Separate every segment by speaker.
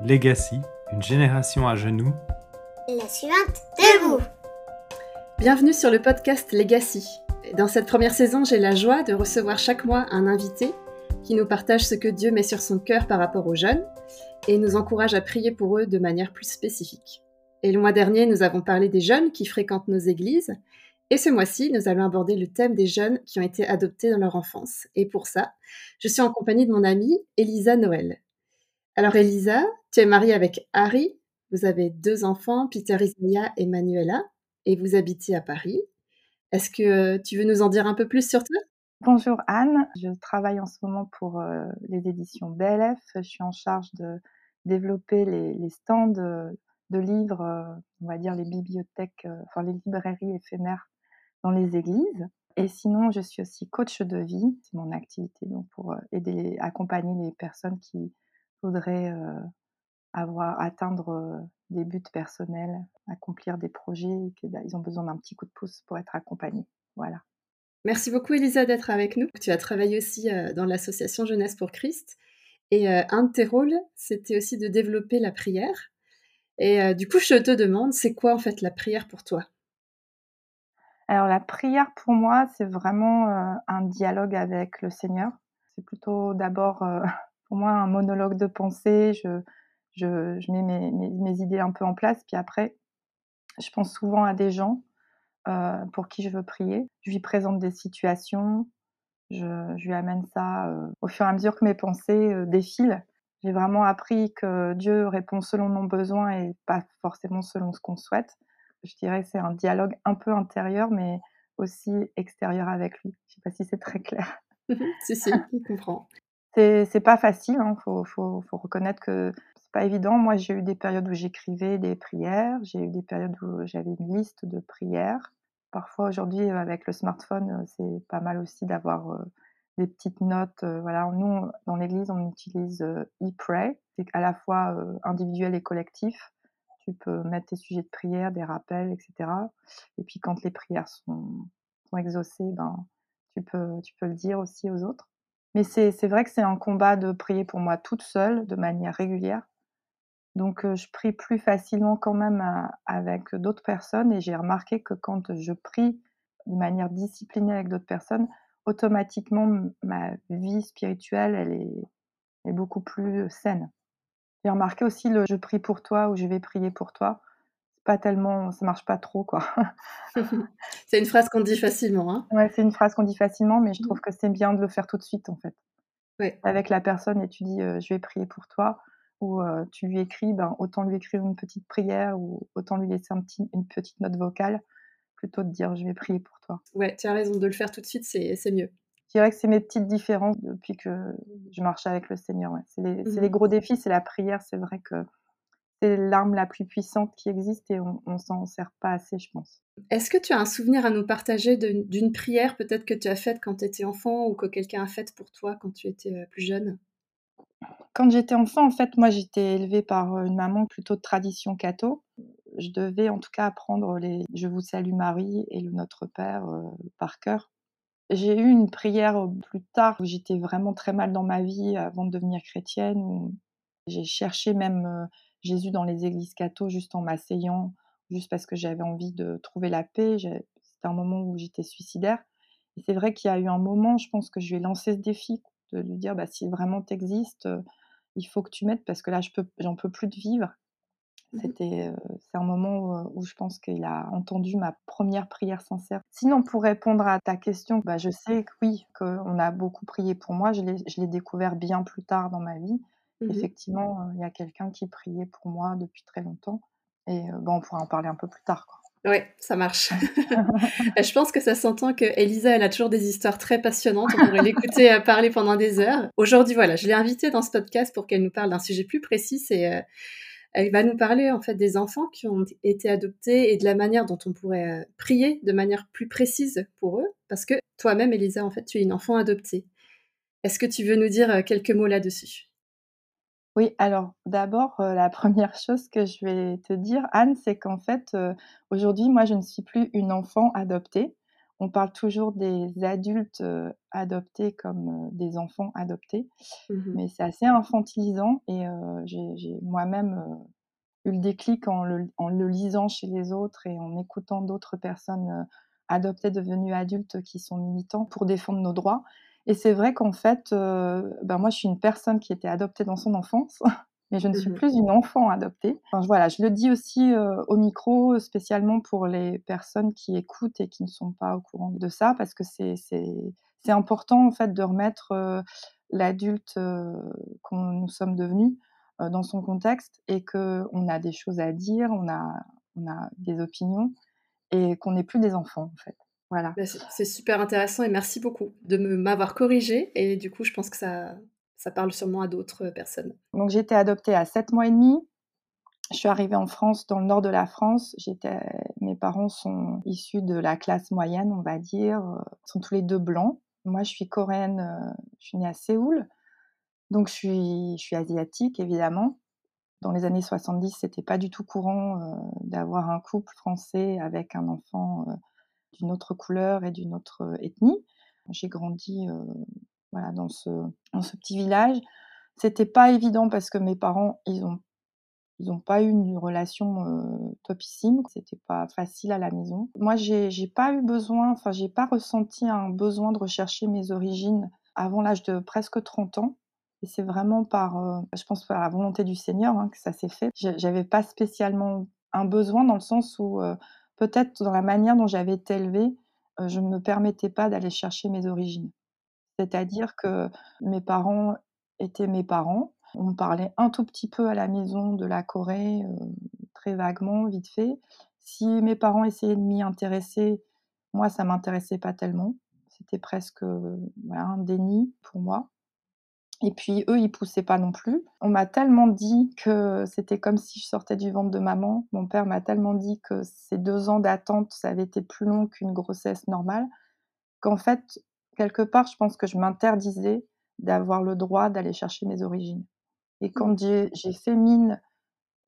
Speaker 1: Legacy, une génération à genoux.
Speaker 2: La suivante, debout
Speaker 3: Bienvenue sur le podcast Legacy. Dans cette première saison, j'ai la joie de recevoir chaque mois un invité qui nous partage ce que Dieu met sur son cœur par rapport aux jeunes et nous encourage à prier pour eux de manière plus spécifique. Et le mois dernier, nous avons parlé des jeunes qui fréquentent nos églises. Et ce mois-ci, nous allons aborder le thème des jeunes qui ont été adoptés dans leur enfance. Et pour ça, je suis en compagnie de mon amie Elisa Noël. Alors Elisa, tu es mariée avec Harry, vous avez deux enfants, Peter Isaiah et Manuela, et vous habitez à Paris. Est-ce que euh, tu veux nous en dire un peu plus sur toi?
Speaker 4: Bonjour Anne, je travaille en ce moment pour euh, les éditions BLF. Je suis en charge de développer les, stands de, livres, euh, on va dire les bibliothèques, enfin les librairies éphémères dans les églises. Et sinon, je suis aussi coach de vie, c'est mon activité donc pour aider, accompagner les personnes qui voudrait avoir atteindre des buts personnels, accomplir des projets, qu'ils ont besoin d'un petit coup de pouce pour être accompagnés. Voilà.
Speaker 3: Merci beaucoup Elisa d'être avec nous. Tu as travaillé aussi dans l'association Jeunesse pour Christ et un de tes rôles, c'était aussi de développer la prière. Et du coup, je te demande, c'est quoi en fait la prière pour toi?
Speaker 4: Alors la prière pour moi, c'est vraiment un dialogue avec le Seigneur. C'est plutôt d'abord pour moi un monologue de pensée. Je, je, mets mes, mes, idées un peu en place, puis après, je pense souvent à des gens euh, pour qui je veux prier. Je lui présente des situations, je, je lui amène ça euh, au fur et à mesure que mes pensées euh, défilent. J'ai vraiment appris que Dieu répond selon nos besoins et pas forcément selon ce qu'on souhaite. Je dirais que c'est un dialogue un peu intérieur, mais aussi extérieur avec lui. Je sais pas si c'est très clair.
Speaker 3: si, si, je comprends.
Speaker 4: C'est pas facile, il hein. faut, reconnaître que c'est pas évident. Moi, j'ai eu des périodes où j'écrivais des prières, j'ai eu des périodes où j'avais une liste de prières. Parfois, aujourd'hui, avec le smartphone, c'est pas mal aussi d'avoir euh, des petites notes. Euh, voilà, nous, dans l'église, on utilise e-pray, c'est à la fois euh, individuel et collectif. Tu peux mettre tes sujets de prière, des rappels, etc. Et puis, quand les prières sont, sont exaucées, ben, tu peux, tu peux le dire aussi aux autres. Mais c'est vrai que c'est un combat de prier pour moi toute seule, de manière régulière. Donc je prie plus facilement quand même avec d'autres personnes et j'ai remarqué que quand je prie de manière disciplinée avec d'autres personnes, automatiquement ma vie spirituelle, elle est, est beaucoup plus saine. J'ai remarqué aussi le je prie pour toi ou je vais prier pour toi pas tellement, ça marche pas trop, quoi.
Speaker 3: c'est une phrase qu'on dit facilement. Hein
Speaker 4: ouais, c'est une phrase qu'on dit facilement, mais je trouve mmh. que c'est bien de le faire tout de suite, en fait. Ouais. Avec la personne et tu dis, je vais prier pour toi, ou tu lui écris, ben, autant lui écrire une petite prière, ou autant lui laisser un petit, une petite note vocale, plutôt de dire, je vais prier pour toi.
Speaker 3: Ouais, tu as raison, de le faire tout de suite, c'est mieux.
Speaker 4: Je dirais que c'est mes petites différences depuis que je marche avec le Seigneur. C'est les, les, mmh gros défis, c'est la prière. C'est vrai que c'est l'arme la plus puissante qui existe et on, on s'en sert pas assez, je pense.
Speaker 3: Est-ce que tu as un souvenir à nous partager d'une prière peut-être que tu as faite quand tu étais enfant ou que quelqu'un a faite pour toi quand tu étais euh, plus jeune?
Speaker 4: Quand j'étais enfant, en fait, moi j'étais élevée par euh, une maman plutôt de tradition catho. Je devais en tout cas apprendre les Je vous salue Marie et le Notre Père euh, par cœur. J'ai eu une prière plus tard où j'étais vraiment très mal dans ma vie avant de devenir chrétienne. Où j'ai cherché même Jésus dans les églises catho juste en m'asseyant, juste parce que j'avais envie de trouver la paix. C'était un moment où j'étais suicidaire. Et c'est vrai qu'il y a eu un moment, je pense que je lui ai lancé ce défi de lui dire bah, si vraiment tu existes, euh, il faut que tu m'aides parce que là, je peux, j'en peux plus de vivre. Mmh C'était, euh, c'est un moment où, je pense qu'il a entendu ma première prière sincère. Sinon, pour répondre à ta question, bah, je sais que oui, qu'on a beaucoup prié pour moi. Je l'ai découvert bien plus tard dans ma vie. Mmh Effectivement, il y a quelqu'un qui priait pour moi depuis très longtemps. Et bon, on pourra en parler un peu plus tard.
Speaker 3: Quoi. Oui, ça marche. je pense que ça s'entend que Elisa, elle a toujours des histoires très passionnantes. On pourrait l'écouter parler pendant des heures. Aujourd'hui, voilà, je l'ai invitée dans ce podcast pour qu'elle nous parle d'un sujet plus précis. C'est, elle va nous parler en fait des enfants qui ont été adoptés et de la manière dont on pourrait prier de manière plus précise pour eux. Parce que toi-même, Elisa, en fait, tu es une enfant adoptée. Est-ce que tu veux nous dire quelques mots là-dessus?
Speaker 4: Oui, alors d'abord, la première chose que je vais te dire, Anne, c'est qu'en fait, aujourd'hui, moi, je ne suis plus une enfant adoptée. on parle toujours des adultes adoptés comme des enfants adoptés,
Speaker 3: mmh
Speaker 4: mais c'est assez infantilisant et j'ai moi-même eu le déclic en le, en le, lisant chez les autres et en écoutant d'autres personnes adoptées devenues adultes qui sont militants pour défendre nos droits. Et c'est vrai qu'en fait, ben moi je suis une personne qui était adoptée dans son enfance mais je ne suis
Speaker 3: Mmh
Speaker 4: plus une enfant adoptée. Enfin, voilà, je le dis aussi au micro, spécialement pour les personnes qui écoutent et qui ne sont pas au courant de ça, parce que c'est c'est important en fait de remettre l'adulte qu'on nous sommes devenus dans son contexte et que on a des choses à dire, on a on a des opinions et qu'on n'est plus des enfants en fait. Voilà.
Speaker 3: Bah, c'est super intéressant et merci beaucoup de m'avoir corrigé et du coup je pense que ça ça parle sûrement à d'autres personnes.
Speaker 4: Donc j'ai été adoptée à 7 mois et demi. Je suis arrivée en France, dans le nord de la France. J'étais, mes parents sont issus de la classe moyenne, on va dire. Ils sont tous les deux blancs. Moi, je suis coréenne, je suis née à Séoul. Donc je suis, je suis asiatique, évidemment. Dans les années 70, c'était pas du tout courant euh, d'avoir un couple français avec un enfant euh, d'une autre couleur et d'une autre ethnie. J'ai grandi voilà, dans ce, dans ce petit village. C'était pas évident parce que mes parents, ils ont ils n'ont pas eu une relation euh, topissime, c'était pas facile à la maison. Moi, j'ai, pas eu besoin, enfin, j'ai pas ressenti un besoin de rechercher mes origines avant l'âge de presque 30 ans. Et c'est vraiment par, je pense, par la volonté du Seigneur hein, que ça s'est fait. J'avais pas spécialement un besoin dans le sens où, peut-être dans la manière dont j'avais été élevée, je ne me permettais pas d'aller chercher mes origines. C'est-à-dire que mes parents étaient mes parents. On parlait un tout petit peu à la maison de la Corée, euh, très vaguement, vite fait. Si mes parents essayaient de m'y intéresser, moi, ça m'intéressait pas tellement. C'était presque voilà, un déni pour moi. Et puis eux, ils poussaient pas non plus. On m'a tellement dit que c'était comme si je sortais du ventre de maman. Mon père m'a tellement dit que ces deux ans d'attente, ça avait été plus long qu'une grossesse normale, qu'en fait, quelque part, je pense que je m'interdisais d'avoir le droit d'aller chercher mes origines. Et quand mmh. j'ai fait mine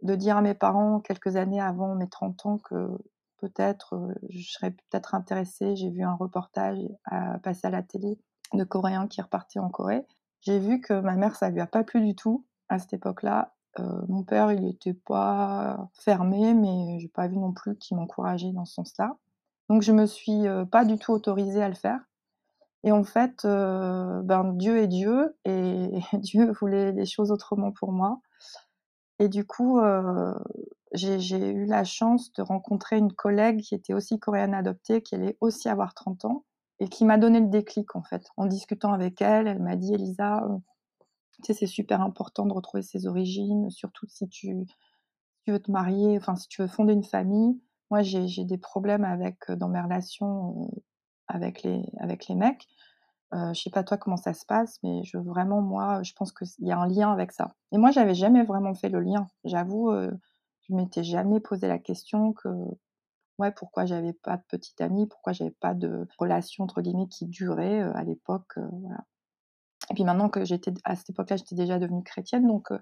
Speaker 4: de dire à mes parents quelques années avant mes 30 ans que peut-être je serais peut-être intéressée, j'ai vu un reportage à passer à la télé de Coréens qui repartaient en Corée. J'ai vu que ma mère, ça lui a pas plu du tout à cette époque-là. Euh, mon père, il n'était pas fermé, mais j'ai pas vu non plus qu'il m'encourageait dans ce sens-là. Donc je me suis pas du tout autorisée à le faire. Et en fait, euh, ben, Dieu est Dieu et Dieu voulait des choses autrement pour moi. Et du coup, euh, j'ai eu la chance de rencontrer une collègue qui était aussi coréenne adoptée, qui allait aussi avoir 30 ans, et qui m'a donné le déclic en fait. En discutant avec elle, elle m'a dit Elisa, euh, tu sais, c'est super important de retrouver ses origines, surtout si tu, veux te marier, enfin si tu veux fonder une famille. Moi, j'ai des problèmes avec dans mes relations avec les, avec les mecs. Euh, je sais pas toi comment ça se passe, mais je vraiment moi, je pense qu'il y a un lien avec ça. Et moi, j'avais jamais vraiment fait le lien. J'avoue, euh, je m'étais jamais posé la question que ouais, pourquoi j'avais pas de petite amie, pourquoi j'avais pas de relation entre guillemets qui durait euh, à l'époque, euh. Et puis maintenant que j'étais à cette époque-là, j'étais déjà devenue chrétienne, donc euh,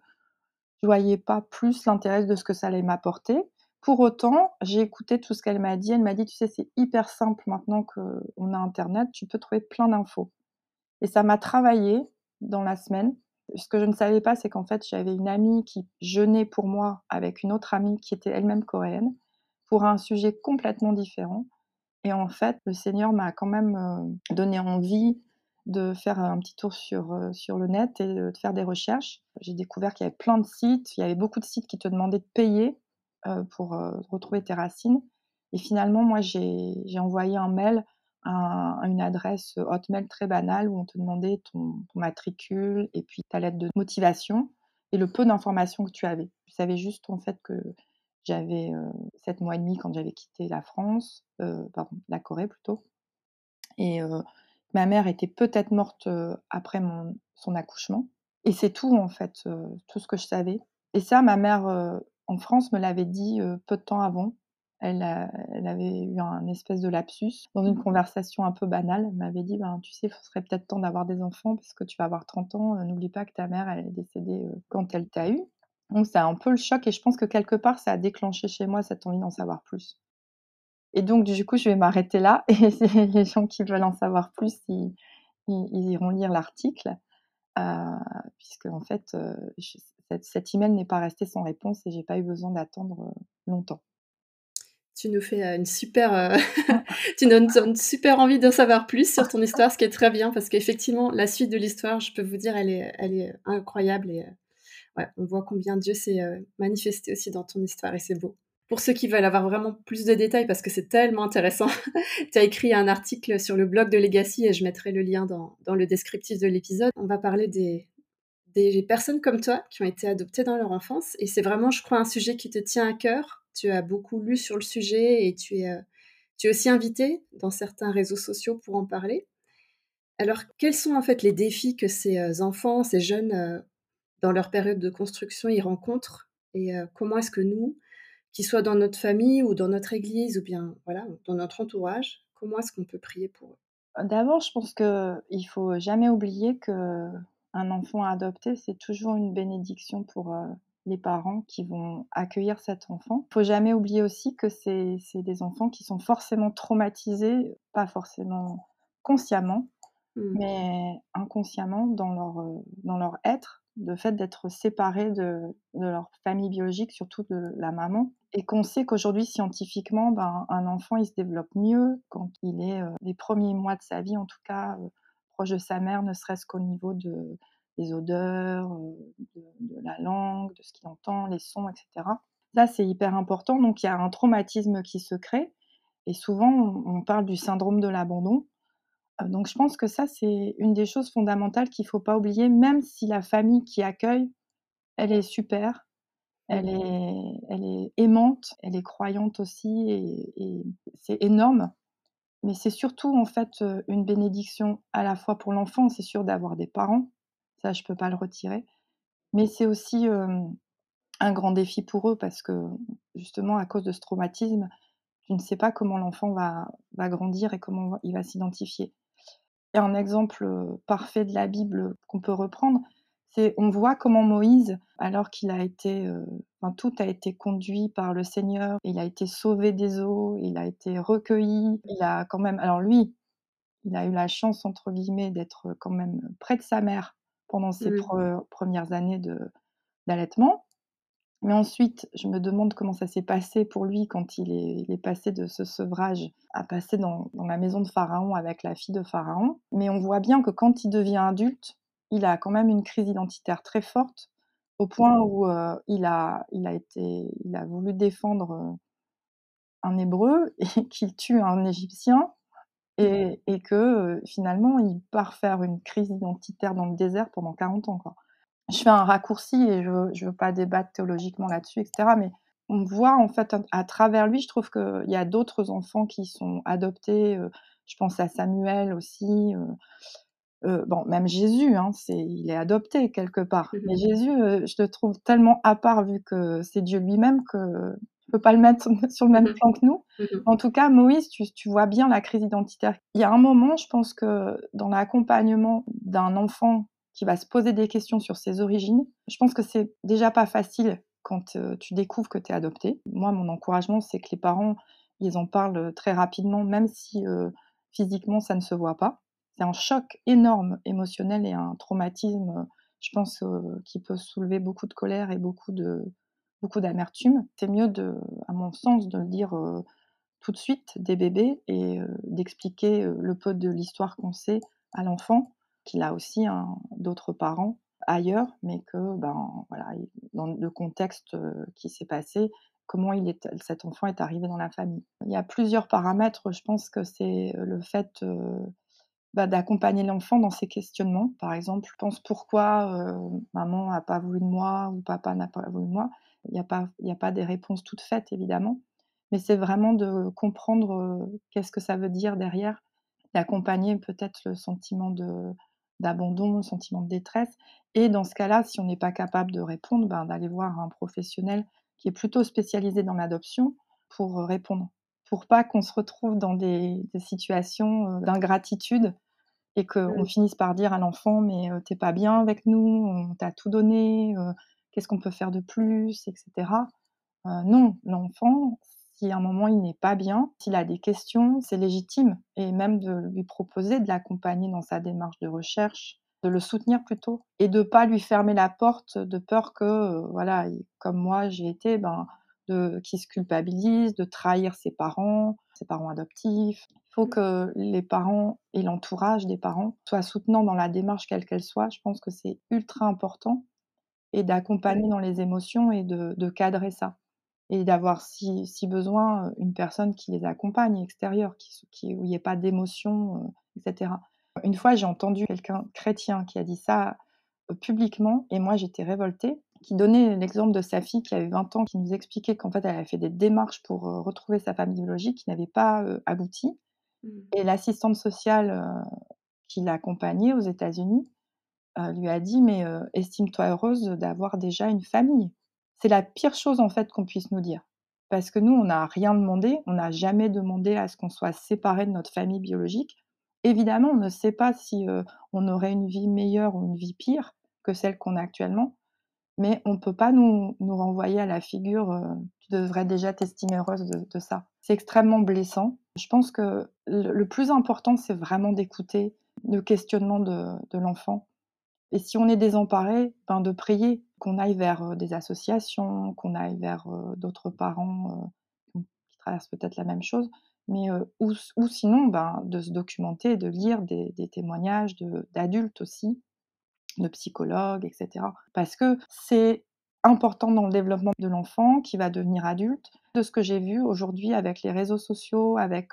Speaker 4: je voyais pas plus l'intérêt de ce que ça allait m'apporter. Pour autant, j'ai écouté tout ce qu'elle m'a dit. Elle m'a dit, tu sais, c'est hyper simple maintenant qu'on a Internet, tu peux trouver plein d'infos. Et ça m'a travaillé dans la semaine. Ce que je ne savais pas, c'est qu'en fait, j'avais une amie qui jeûnait pour moi avec une autre amie qui était elle-même coréenne pour un sujet complètement différent. Et en fait, le Seigneur m'a quand même donné envie de faire un petit tour sur, sur le net et de faire des recherches. J'ai découvert qu'il y avait plein de sites, il y avait beaucoup de sites qui te demandaient de payer pour retrouver tes racines. Et finalement, moi, j'ai envoyé un mail à, une adresse Hotmail très banale où on te demandait ton, matricule et puis ta lettre de motivation et le peu d'informations que tu avais. Je savais juste en fait que j'avais euh, sept mois et demi quand j'avais quitté la France, pardon, la Corée plutôt. Et ma mère était peut-être morte après mon, son accouchement. Et c'est tout en fait, tout ce que je savais. Et ça, ma mère en France me l'avait dit peu de temps avant. Elle, elle, avait eu un espèce de lapsus dans une mmh. conversation un peu banale. Elle m'avait dit ben, Tu sais, il serait peut-être temps d'avoir des enfants parce que tu vas avoir 30 ans. N'oublie pas que ta mère, elle est décédée quand elle t'a eu. Donc, c'est un peu le choc et je pense que quelque part, ça a déclenché chez moi cette envie d'en savoir plus. Et donc, du coup, je vais m'arrêter là. Et les gens qui veulent en savoir plus, ils, ils, iront lire l'article. Euh, puisque, en fait, euh, cette, cet email n'est pas resté sans réponse et j'ai pas eu besoin d'attendre euh, longtemps.
Speaker 3: Tu nous fais une super, tu nous donnes super envie d'en savoir plus sur ton histoire, ce qui est très bien parce qu'effectivement, la suite de l'histoire, je peux vous dire, elle est, elle est incroyable et on voit combien Dieu s'est manifesté aussi dans ton histoire et c'est beau. Pour ceux qui veulent avoir vraiment plus de détails, parce que c'est tellement intéressant, tu as écrit un article sur le blog de Legacy et je mettrai le lien dans, le descriptif de l'épisode. On va parler des, des personnes comme toi qui ont été adoptées dans leur enfance et c'est vraiment, je crois, un sujet qui te tient à cœur. Tu as beaucoup lu sur le sujet et tu es, euh, tu es aussi invité dans certains réseaux sociaux pour en parler. Alors, quels sont en fait les défis que ces euh, enfants, ces jeunes, euh, dans leur période de construction, ils rencontrent et comment est-ce que nous, qu'ils soient dans notre famille ou dans notre église ou bien voilà, dans notre entourage Comment est-ce qu'on peut prier pour eux?
Speaker 4: D'abord, je pense qu'il faut jamais oublier que un enfant adopté, c'est toujours une bénédiction pour euh, les parents qui vont accueillir cet enfant. Il faut jamais oublier aussi que c'est des enfants qui sont forcément traumatisés, pas forcément consciemment, mmh. mais inconsciemment dans leur, euh, dans leur être, le fait d'être séparés de, leur famille biologique, surtout de la maman. Et qu'on sait qu'aujourd'hui, scientifiquement, ben, un enfant, il se développe mieux quand il est euh, les premiers mois de sa vie, en tout cas, euh, proche de sa mère, ne serait-ce qu'au niveau de, des odeurs, euh, de, la langue, de ce qu'il entend, les sons, etc. Ça, c'est hyper important. Donc, il y a un traumatisme qui se crée. Et souvent, on parle du syndrome de l'abandon. Donc je pense que ça, c'est une des choses fondamentales qu'il ne faut pas oublier, même si la famille qui accueille, elle est super, elle mmh. est, elle est aimante, elle est croyante aussi, et, c'est énorme. Mais c'est surtout en fait une bénédiction à la fois pour l'enfant, c'est sûr d'avoir des parents, ça je ne peux pas le retirer, mais c'est aussi un grand défi pour eux parce que justement à cause de ce traumatisme, tu ne sais pas comment l'enfant va, va grandir et comment il va s'identifier un exemple parfait de la Bible qu'on peut reprendre, c'est on voit comment Moïse, alors qu'il a été, enfin, tout a été conduit par le Seigneur, il a été sauvé des eaux, il a été recueilli, il a quand même, alors lui, il a eu la chance entre guillemets d'être quand même près de sa mère pendant ses premières années d'allaitement. Mais ensuite, je me demande comment ça s'est passé pour lui quand il est, passé de ce sevrage à passer dans, la maison de Pharaon avec la fille de Pharaon. Mais on voit bien que quand il devient adulte, il a quand même une crise identitaire très forte, au point où euh, il, a, voulu défendre euh, un Hébreu et qu'il tue un Égyptien. Et, que euh, finalement, il part faire une crise identitaire dans le désert pendant 40 ans. Je fais un raccourci et je ne veux pas débattre théologiquement là-dessus, etc. Mais on voit en fait à, travers lui, je trouve qu'il y a d'autres enfants qui sont adoptés. Euh, je pense à Samuel aussi. Euh, euh, bon, même Jésus, hein, c'est, il est adopté quelque part. Mmh Mais Jésus, je le trouve tellement à part vu que c'est Dieu lui-même que je peux pas le mettre sur le même mmh plan que nous. Mmh en tout cas, Moïse, tu, tu, vois bien la crise identitaire. Il y a un moment, je pense que dans l'accompagnement d'un enfant qui va se poser des questions sur ses origines. Je pense que c'est déjà pas facile quand euh, tu découvres que tu es adopté. Moi, mon encouragement, c'est que les parents, ils en parlent très rapidement, même si euh, physiquement, ça ne se voit pas. C'est un choc énorme émotionnel et un traumatisme, je pense, euh, qui peut soulever beaucoup de colère et beaucoup de beaucoup d'amertume. C'est mieux, à mon sens, de le dire tout de suite des bébés et d'expliquer le peu de l'histoire qu'on sait à l'enfant qu'il a aussi d'autres parents ailleurs, mais que ben, voilà, dans le contexte euh, qui s'est passé, comment il est, cet enfant est arrivé dans la famille. Il y a plusieurs paramètres, je pense que c'est euh, le fait euh, bah, d'accompagner l'enfant dans ses questionnements. Par exemple, je pense pourquoi maman n'a pas voulu de moi ou papa n'a pas voulu de moi. Il n'y a, pas, a pas des réponses toutes faites, évidemment, mais c'est vraiment de comprendre qu'est-ce que ça veut dire derrière, d'accompagner peut-être le sentiment de, d'abandon, le sentiment de détresse. Et dans ce cas-là, si on n'est pas capable de répondre, ben, d'aller voir un professionnel qui est plutôt spécialisé dans l'adoption pour répondre. Pour pas qu'on se retrouve dans des, situations euh, d'ingratitude et qu'on mmh. finisse par dire à l'enfant mais euh, t'es pas bien avec nous, on t'a tout donné, euh, qu'est-ce qu'on peut faire de plus, etc. non, l'enfant, Si à un moment il n'est pas bien, s'il a des questions, c'est légitime. Et même de lui proposer de l'accompagner dans sa démarche de recherche, de le soutenir plutôt. Et de pas lui fermer la porte de peur que, euh, voilà, comme moi j'ai été, ben, de, qui se culpabilise, de trahir ses parents, ses parents adoptifs. Il faut que les parents et l'entourage des parents soient soutenants dans la démarche quelle qu'elle soit. Je pense que c'est ultra important et d'accompagner dans les émotions et de, cadrer ça. Et d'avoir, si, si, besoin, une personne qui les accompagne extérieure, qui, qui, où il n'y ait pas d'émotion, euh, etc. Une fois, j'ai entendu quelqu'un chrétien qui a dit ça euh, publiquement et moi j'étais révoltée qui donnait l'exemple de sa fille qui avait 20 ans, qui nous expliquait qu'en fait, elle avait fait des démarches pour retrouver sa famille biologique qui n'avait pas abouti. Mmh. Et l'assistante sociale qui l'accompagnait aux États-Unis lui a dit Mais estime-toi heureuse d'avoir déjà une famille. C'est la pire chose en fait qu'on puisse nous dire. Parce que nous, on n'a rien demandé, on n'a jamais demandé à ce qu'on soit séparé de notre famille biologique. Évidemment, on ne sait pas si on aurait une vie meilleure ou une vie pire que celle qu'on a actuellement mais on ne peut pas nous, renvoyer à la figure tu devrais déjà t'estimer heureuse de, ça. C'est extrêmement blessant. Je pense que le, plus important, c'est vraiment d'écouter le questionnement de, de l'enfant. Et si on est désemparé, ben de prier, qu'on aille vers des associations, qu'on aille vers d'autres parents qui traversent peut-être la même chose, mais ou, sinon ben, de se documenter, de lire des, témoignages d'adultes aussi de psychologues, etc. Parce que c'est important dans le développement de l'enfant qui va devenir adulte. De ce que j'ai vu aujourd'hui avec les réseaux sociaux, avec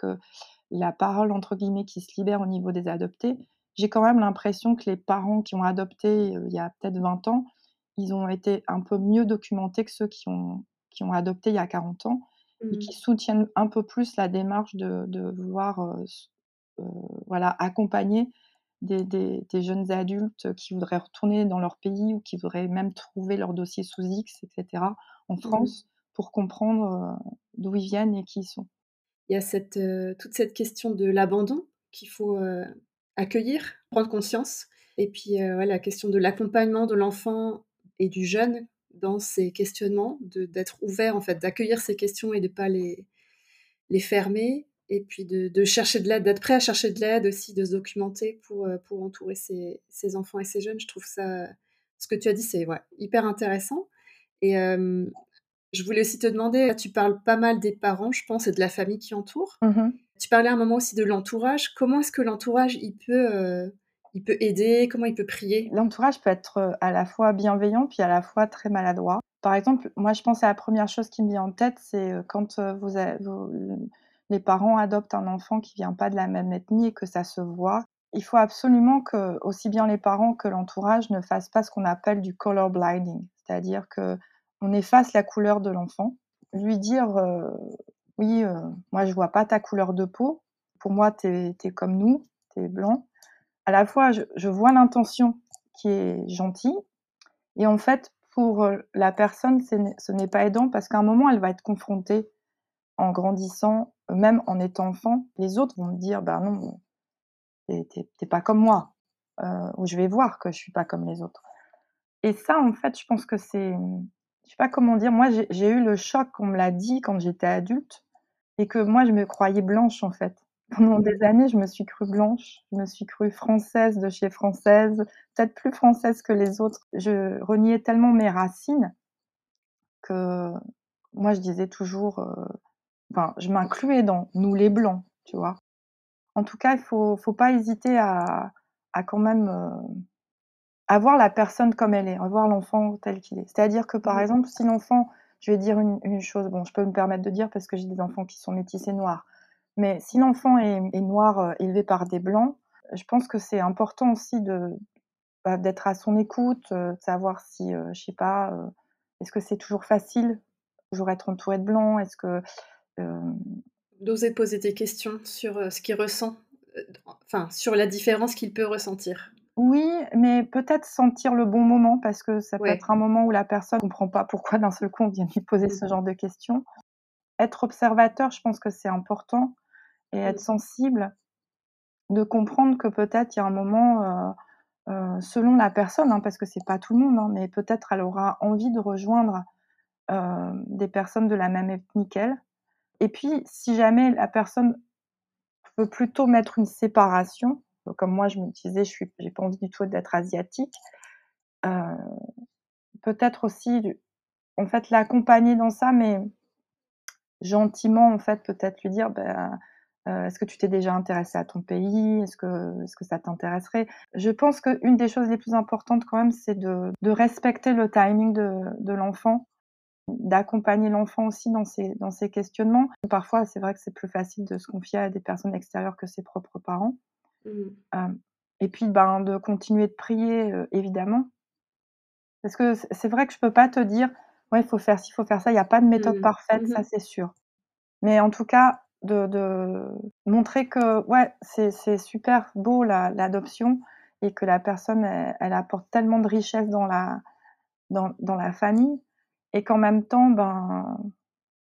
Speaker 4: la parole entre guillemets qui se libère au niveau des adoptés, j'ai quand même l'impression que les parents qui ont adopté il y a peut-être 20 ans, ils ont été un peu mieux documentés que ceux qui ont, qui ont adopté il y a 40 ans et mmh. qui soutiennent un peu plus la démarche de, de vouloir euh, voilà, accompagner des, jeunes adultes qui voudraient retourner dans leur pays ou qui voudraient même trouver leur dossier sous X, etc., en mmh France, pour comprendre euh, d'où ils viennent et qui ils sont.
Speaker 3: Il y a cette, euh, toute cette question de l'abandon qu'il faut euh, accueillir, prendre conscience, et puis la question de l'accompagnement de l'enfant et du jeune dans ces questionnements, d'être ouvert en fait, d'accueillir ces questions et de ne pas les, les fermer, et puis de, chercher de l'aide, d'être prêt à chercher de l'aide aussi, de se documenter pour, euh, pour entourer ses, enfants et ses jeunes. Je trouve ça, ce que tu as dit, c'est ouais, hyper intéressant. Et je voulais aussi te demander, tu parles pas mal des parents, je pense, et de la famille qui entoure. Mmh tu parlais à un moment aussi de l'entourage. Comment est-ce que l'entourage, il peut, euh, il peut aider Comment il peut prier
Speaker 4: L'entourage peut être euh, à la fois bienveillant, puis à la fois très maladroit. Par exemple, moi, je pense à la première chose qui me vient en tête, c'est quand vous, avez, vous les parents adoptent un enfant qui vient pas de la même ethnie et que ça se voit. Il faut absolument que aussi bien les parents que l'entourage ne fassent pas ce qu'on appelle du color blinding, c'est-à-dire que on efface la couleur de l'enfant, lui dire euh, oui, euh, moi je vois pas ta couleur de peau, pour moi tu es, comme nous, tu es blanc. À la fois je, vois l'intention qui est gentille et en fait pour euh, la personne ce n'est pas aidant parce qu'à un moment elle va être confrontée en grandissant même en étant enfant, les autres vont me dire ben non, t'es pas comme moi, euh, ou je vais voir que je suis pas comme les autres. Et ça, en fait, je pense que c'est, je sais pas comment dire. Moi, j'ai eu le choc qu'on me l'a dit quand j'étais adulte, et que moi, je me croyais blanche en fait. Pendant des années, je me suis crue blanche, je me suis crue française de chez française, peut-être plus française que les autres. Je reniais tellement mes racines que moi, je disais toujours, euh, Enfin, je m'incluais dans nous les blancs, tu vois. En tout cas, il faut, faut pas hésiter à, à quand même euh, avoir la personne comme elle est, avoir l'enfant tel qu'il est. C'est-à-dire que par exemple, si l'enfant, je vais dire une, une, chose, bon, je peux me permettre de dire parce que j'ai des enfants qui sont métissés noirs, mais si l'enfant est, est, noir euh, élevé par des blancs, je pense que c'est important aussi de bah, d'être à son écoute, euh, de savoir si, je sais pas, est-ce que c'est toujours facile, toujours être entouré de blancs, est-ce que
Speaker 3: D'oser poser des questions sur euh, ce qu'il ressent, euh, enfin, sur la différence qu'il peut ressentir.
Speaker 4: Oui, mais peut-être sentir le bon moment, parce que ça peut être un moment où la personne ne comprend pas pourquoi d'un seul coup on vient lui poser ce mmh. genre de questions. Être observateur, je pense que c'est important, et être mmh. sensible, de comprendre que peut-être il y a un moment, euh, selon la personne, hein, parce que c'est pas tout le monde, hein, mais peut-être elle aura envie de rejoindre des personnes de la même ethnie qu'elle, Et puis, si jamais la personne veut plutôt mettre une séparation, comme moi je me disais, je j'ai pas envie du tout d'être asiatique, euh, peut-être aussi, en fait, l'accompagner dans ça, mais gentiment, en fait, peut-être lui dire, ben, euh, est-ce que tu t'es déjà intéressé à ton pays? Est-ce que, est-ce que ça t'intéresserait? Je pense qu'une des choses les plus importantes quand même, c'est de, de respecter le timing de, de l'enfant, d'accompagner l'enfant aussi dans ses, dans ses questionnements. Parfois, c'est vrai que c'est plus facile de se confier à des personnes extérieures que ses propres parents. Mmh. Euh, et puis, ben, de continuer de prier, euh, évidemment. Parce que c'est vrai que je peux pas te dire, ouais, il faut faire ci, il faut faire ça. Il n'y a pas de méthode mmh. parfaite, mmh ça c'est sûr. Mais en tout cas, de, montrer que ouais, c'est super beau l'adoption et que la personne, elle, apporte tellement de richesse dans la, dans, dans la famille et qu'en même temps, ben,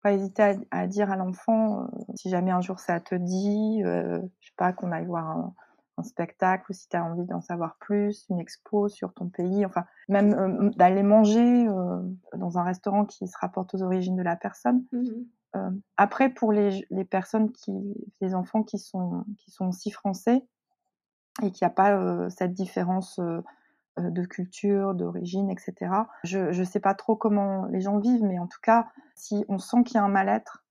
Speaker 4: pas hésiter à, dire à l'enfant, euh, si jamais un jour ça te dit, euh, je sais pas, qu'on aille voir un, spectacle ou si tu as envie d'en savoir plus, une expo sur ton pays, enfin, même euh, d'aller manger dans un restaurant qui se rapporte aux origines de la personne. Mmh euh, après, pour les, les, personnes qui, les enfants qui sont, qui sont aussi français et qui a pas euh, cette différence euh, de culture, d'origine, etc. Je ne sais pas trop comment les gens vivent, mais en tout cas, si on sent qu'il y a un mal-être,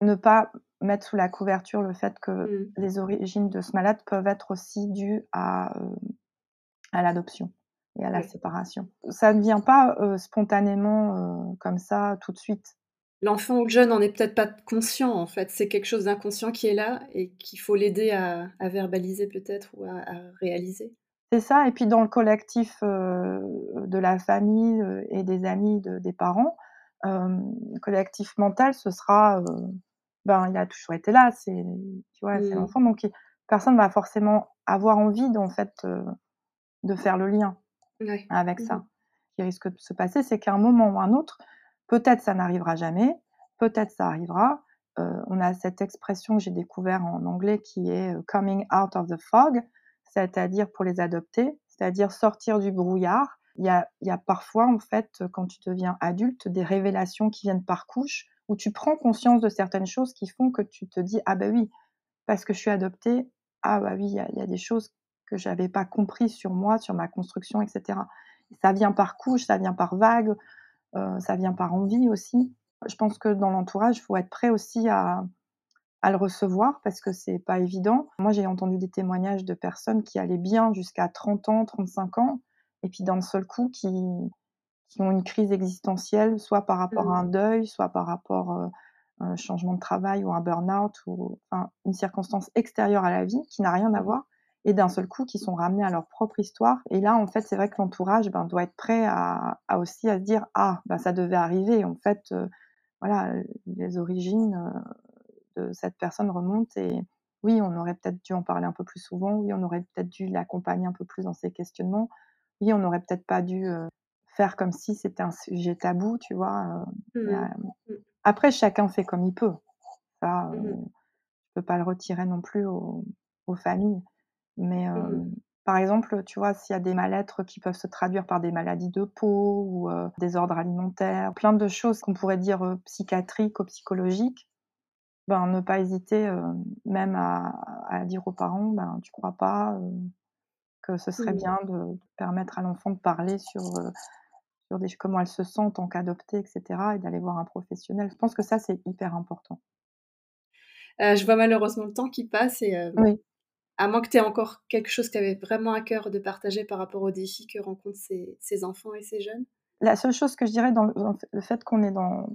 Speaker 4: ne pas mettre sous la couverture le fait que mmh. les origines de ce malade peuvent être aussi dues à, à l'adoption et à la séparation. Ça ne vient pas euh, spontanément euh, comme ça tout de suite.
Speaker 3: L'enfant ou le jeune n'en est peut-être pas conscient en fait. C'est quelque chose d'inconscient qui est là et qu'il faut l'aider à, verbaliser peut-être ou à, réaliser.
Speaker 4: C'est ça. Et puis dans le collectif euh, de la famille et des amis des parents, le collectif mental, ce sera, ben il a toujours été là. C'est tu vois, c'est mmh. l'enfant donc personne va forcément avoir envie en fait de faire le lien avec ça. Mmh Ce qui risque de se passer, c'est qu'à un moment ou un autre, peut-être ça n'arrivera jamais, peut-être ça arrivera. Euh, on a cette expression que j'ai découvert en anglais qui est euh, coming out of the fog, c'est-à-dire pour les adopter, c'est-à-dire sortir du brouillard. Il y a, y a parfois, en fait, quand tu deviens adulte, des révélations qui viennent par couche, où tu prends conscience de certaines choses qui font que tu te dis, ah ben oui, parce que je suis adoptée, ah bah oui, il y, y, a des choses que j'avais pas compris sur moi, sur ma construction, etc. Ça vient par couche, ça vient par vague, euh, ça vient par envie aussi. Je pense que dans l'entourage, il faut être prêt aussi à, à le recevoir parce que c'est pas évident. Moi, j'ai entendu des témoignages de personnes qui allaient bien jusqu'à 30 ans, 35 ans, et puis d'un seul coup qui, qui ont une crise existentielle, soit par rapport à un mmh. deuil, soit par rapport euh, à un changement de travail ou un burn-out ou enfin, une circonstance extérieure à la vie qui n'a rien à mmh. voir et d'un seul coup qui sont ramenés à leur propre histoire. Et là, en fait, c'est vrai que l'entourage ben, doit être prêt à, aussi à se dire ah ben, ça devait arriver. En fait, euh, voilà, les origines euh, de cette personne remontent et oui, on aurait peut-être dû en parler un peu plus souvent. Oui, on aurait peut-être dû l'accompagner un peu plus dans ses questionnements. Oui, on n'aurait peut-être pas dû euh, faire comme si c'était un sujet tabou, tu vois. Mmh. Mmh. Après, chacun fait comme il peut. Ça, mmh. je peux pas le retirer non plus aux familles. Mais mmh par exemple, tu vois, s'il y a des mal-être qui peuvent se traduire par des maladies de peau ou des ordres alimentaires, plein de choses qu'on pourrait dire psychiatriques ou psychologiques, ben, ne pas hésiter même à, dire aux parents, ben, tu crois pas que ce serait mmh bien de, permettre à l'enfant de parler sur, sur des, comment elle se sent en tant qu'adoptée, etc., et d'aller voir un professionnel. Je pense que ça, c'est hyper important.
Speaker 3: je vois malheureusement le temps qui passe et oui à moins que tu aies encore quelque chose qui avait vraiment à cœur de partager par rapport aux défis que rencontrent ces, enfants et ces jeunes
Speaker 4: La seule chose que je dirais dans le, fait qu'on est dans,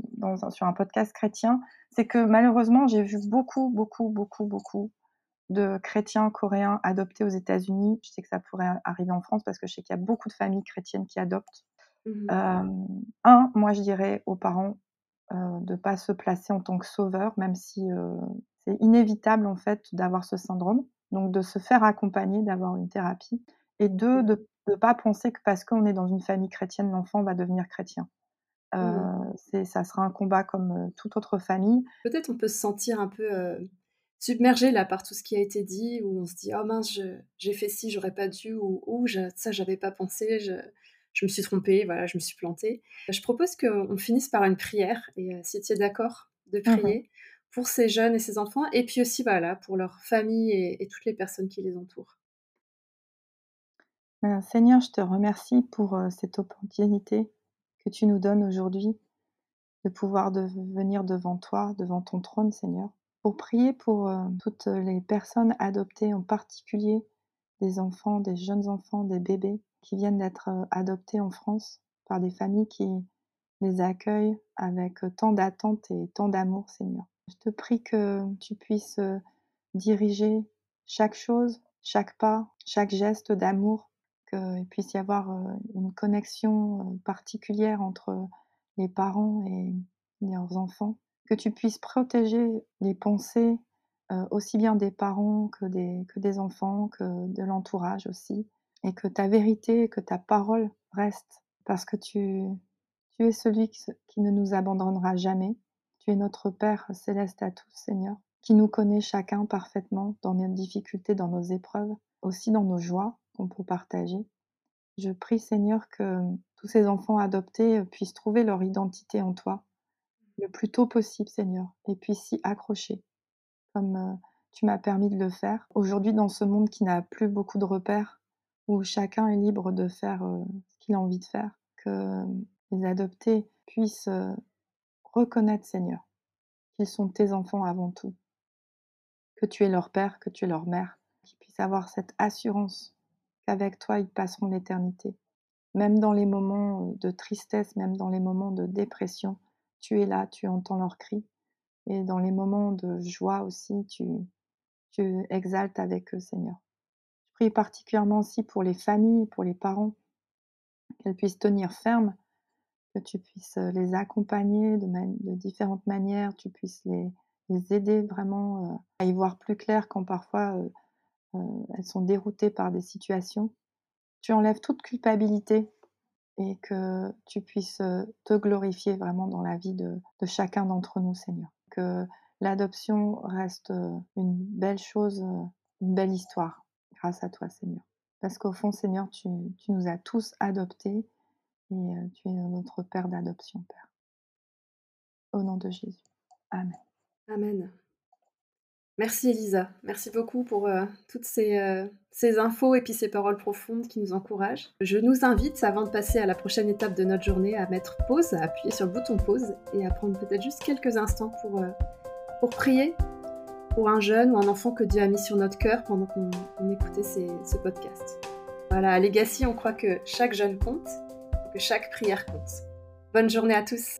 Speaker 4: sur un podcast chrétien, c'est que malheureusement, j'ai vu beaucoup, beaucoup, beaucoup, beaucoup de chrétiens coréens adoptés aux États-Unis. Je sais que ça pourrait arriver en France parce que je sais qu'il y a beaucoup de familles chrétiennes qui adoptent. Mmh euh, un, moi je dirais aux parents euh, de ne pas se placer en tant que sauveur, même si euh, c'est inévitable en fait d'avoir ce syndrome. Donc de se faire accompagner, d'avoir une thérapie. Et deux, de ne pas penser que parce qu'on est dans une famille chrétienne, l'enfant va devenir chrétien. Euh, mmh. Ça sera un combat comme euh, toute autre famille.
Speaker 3: Peut-être on peut se sentir un peu euh, submergé là par tout ce qui a été dit, où on se dit oh mince, j'ai fait ci, j'aurais pas dû, ou, ou ça j'avais pas pensé, je me suis trompée, voilà, je me suis plantée. Je propose qu'on finisse par une prière, et si tu es d'accord de
Speaker 4: Mmh
Speaker 3: prier pour ces jeunes et ces enfants, et puis aussi voilà, pour leur famille et, toutes les personnes qui les entourent.
Speaker 4: Ben, Seigneur, je te remercie pour cette opportunité que tu nous donnes aujourd'hui de pouvoir venir devant toi, devant ton trône, Seigneur, pour prier pour toutes les personnes adoptées, en particulier des enfants, des jeunes enfants, des bébés qui viennent d'être adoptés en France par des familles qui les accueillent avec tant d'attentes et tant d'amour, Seigneur. Je te prie que tu puisses diriger chaque chose, chaque pas, chaque geste d'amour, qu'il puisse y avoir une connexion particulière entre les parents et leurs enfants, que tu puisses protéger les pensées aussi bien des parents que des, enfants, que de l'entourage aussi, et que ta vérité, que ta parole reste, parce que tu es celui qui ne nous abandonnera jamais, tu es notre Père céleste à tous, Seigneur, qui nous connaît chacun parfaitement dans nos difficultés, dans nos épreuves, aussi dans nos joies qu'on peut partager. Je prie, Seigneur, que tous ces enfants adoptés puissent trouver leur identité en toi le plus tôt possible, Seigneur, et puissent s'y accrocher, comme tu m'as permis de le faire. Aujourd'hui, dans ce monde qui n'a plus beaucoup de repères, où chacun est libre de faire ce qu'il a envie de faire, que les adoptés puissent Reconnaître, Seigneur, qu'ils sont tes enfants avant tout, que tu es leur père, que tu es leur mère, qu'ils puissent avoir cette assurance qu'avec toi, ils passeront l'éternité. Même dans les moments de tristesse, même dans les moments de dépression, tu es là, tu entends leurs cris. Et dans les moments de joie aussi, tu, tu exaltes avec eux, Seigneur. Je prie particulièrement aussi pour les familles, pour les parents, qu'elles puissent tenir ferme que tu puisses les accompagner de, différentes manières, tu puisses les, aider vraiment à y voir plus clair quand parfois elles sont déroutées par des situations. Tu enlèves toute culpabilité et que tu puisses te glorifier vraiment dans la vie de, chacun d'entre nous, Seigneur. Que l'adoption reste une belle chose, une belle histoire grâce à toi, Seigneur. Parce qu'au fond, Seigneur, tu nous as tous adoptés et tu es notre Père d'adoption, Père. Au nom de Jésus. Amen.
Speaker 3: Amen. Merci Elisa, merci beaucoup pour toutes ces, ces, infos et puis ces paroles profondes qui nous encouragent. Je nous invite, avant de passer à la prochaine étape de notre journée, à mettre pause, à appuyer sur le bouton pause et à prendre peut-être juste quelques instants pour, pour prier pour un jeune ou un enfant que Dieu a mis sur notre cœur pendant qu'on écoutait ce podcast. Voilà, à Legacy, on croit que chaque jeune compte que chaque prière compte. Bonne journée à tous.